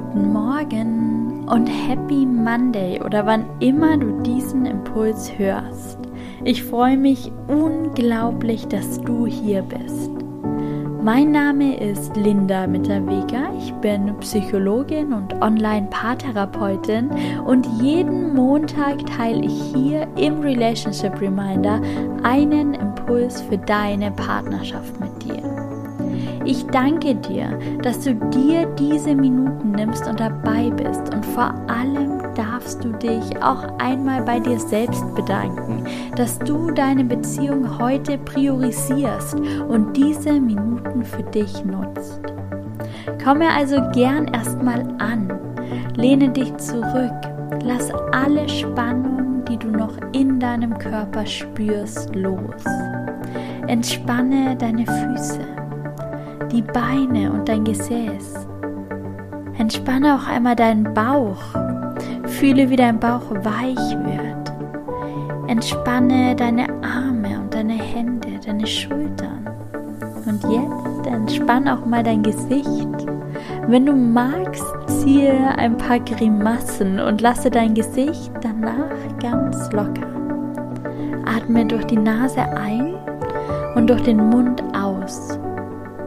guten Morgen und Happy Monday oder wann immer du diesen Impuls hörst. Ich freue mich unglaublich, dass du hier bist. Mein Name ist Linda Mitterweger. Ich bin Psychologin und Online-Paartherapeutin und jeden Montag teile ich hier im Relationship Reminder einen Impuls für deine Partnerschaft mit dir. Ich danke dir, dass du dir diese Minuten nimmst und dabei bist. Und vor allem darfst du dich auch einmal bei dir selbst bedanken, dass du deine Beziehung heute priorisierst und diese Minuten für dich nutzt. Komme also gern erstmal an, lehne dich zurück, lass alle Spannungen, die du noch in deinem Körper spürst, los. Entspanne deine Füße die Beine und dein Gesäß. Entspanne auch einmal deinen Bauch. Fühle, wie dein Bauch weich wird. Entspanne deine Arme und deine Hände, deine Schultern. Und jetzt entspanne auch mal dein Gesicht. Wenn du magst, ziehe ein paar Grimassen und lasse dein Gesicht danach ganz locker. Atme durch die Nase ein und durch den Mund aus.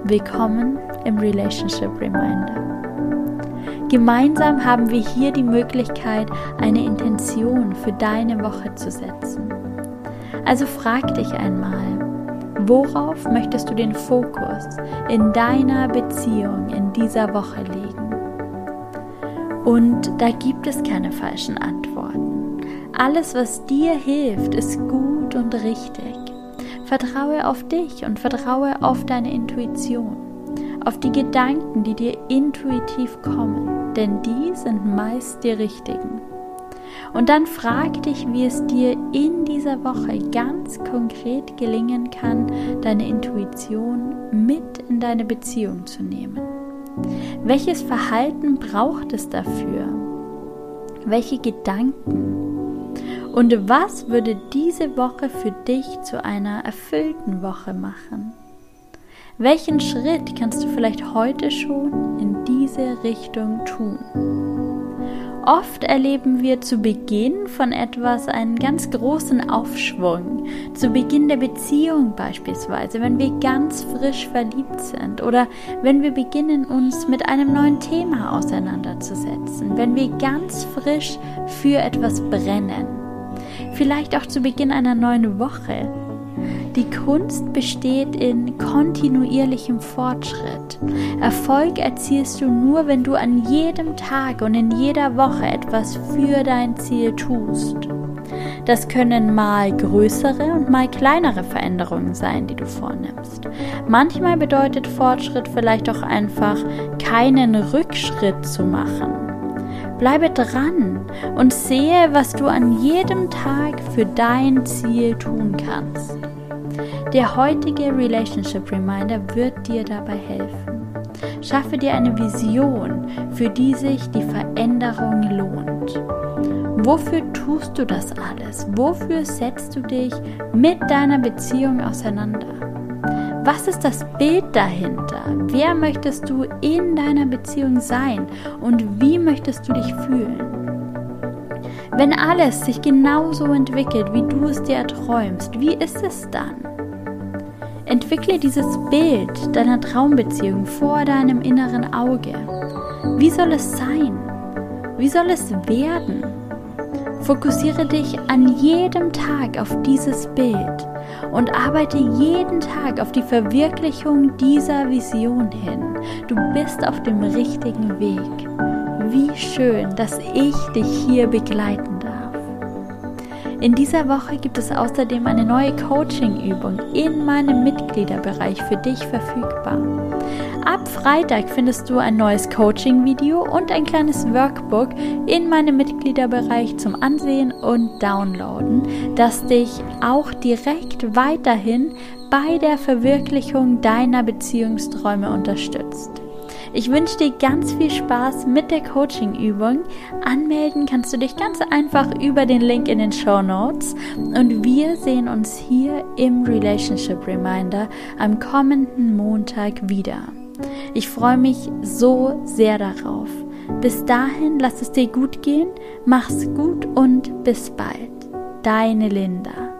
Willkommen im Relationship Reminder. Gemeinsam haben wir hier die Möglichkeit, eine Intention für deine Woche zu setzen. Also frag dich einmal, worauf möchtest du den Fokus in deiner Beziehung in dieser Woche legen? Und da gibt es keine falschen Antworten. Alles, was dir hilft, ist gut und richtig. Vertraue auf dich und vertraue auf deine Intuition, auf die Gedanken, die dir intuitiv kommen, denn die sind meist die richtigen. Und dann frag dich, wie es dir in dieser Woche ganz konkret gelingen kann, deine Intuition mit in deine Beziehung zu nehmen. Welches Verhalten braucht es dafür? Welche Gedanken? Und was würde diese Woche für dich zu einer erfüllten Woche machen? Welchen Schritt kannst du vielleicht heute schon in diese Richtung tun? Oft erleben wir zu Beginn von etwas einen ganz großen Aufschwung. Zu Beginn der Beziehung beispielsweise, wenn wir ganz frisch verliebt sind oder wenn wir beginnen, uns mit einem neuen Thema auseinanderzusetzen, wenn wir ganz frisch für etwas brennen vielleicht auch zu Beginn einer neuen Woche. Die Kunst besteht in kontinuierlichem Fortschritt. Erfolg erzielst du nur, wenn du an jedem Tag und in jeder Woche etwas für dein Ziel tust. Das können mal größere und mal kleinere Veränderungen sein, die du vornimmst. Manchmal bedeutet Fortschritt vielleicht auch einfach keinen Rückschritt zu machen Bleibe dran und sehe, was du an jedem Tag für dein Ziel tun kannst. Der heutige Relationship Reminder wird dir dabei helfen. Schaffe dir eine Vision, für die sich die Veränderung lohnt. Wofür tust du das alles? Wofür setzt du dich mit deiner Beziehung auseinander? Was ist das Bild dahinter? Wer möchtest du in deiner Beziehung sein und wie möchtest du dich fühlen? Wenn alles sich genauso entwickelt, wie du es dir erträumst, wie ist es dann? Entwickle dieses Bild deiner Traumbeziehung vor deinem inneren Auge. Wie soll es sein? Wie soll es werden? Fokussiere dich an jedem Tag auf dieses Bild und arbeite jeden Tag auf die Verwirklichung dieser Vision hin. Du bist auf dem richtigen Weg. Wie schön, dass ich dich hier begleiten. In dieser Woche gibt es außerdem eine neue Coaching-Übung in meinem Mitgliederbereich für dich verfügbar. Ab Freitag findest du ein neues Coaching-Video und ein kleines Workbook in meinem Mitgliederbereich zum Ansehen und Downloaden, das dich auch direkt weiterhin bei der Verwirklichung deiner Beziehungsträume unterstützt. Ich wünsche dir ganz viel Spaß mit der Coaching-Übung. Anmelden kannst du dich ganz einfach über den Link in den Show Notes. Und wir sehen uns hier im Relationship Reminder am kommenden Montag wieder. Ich freue mich so sehr darauf. Bis dahin lass es dir gut gehen, mach's gut und bis bald. Deine Linda.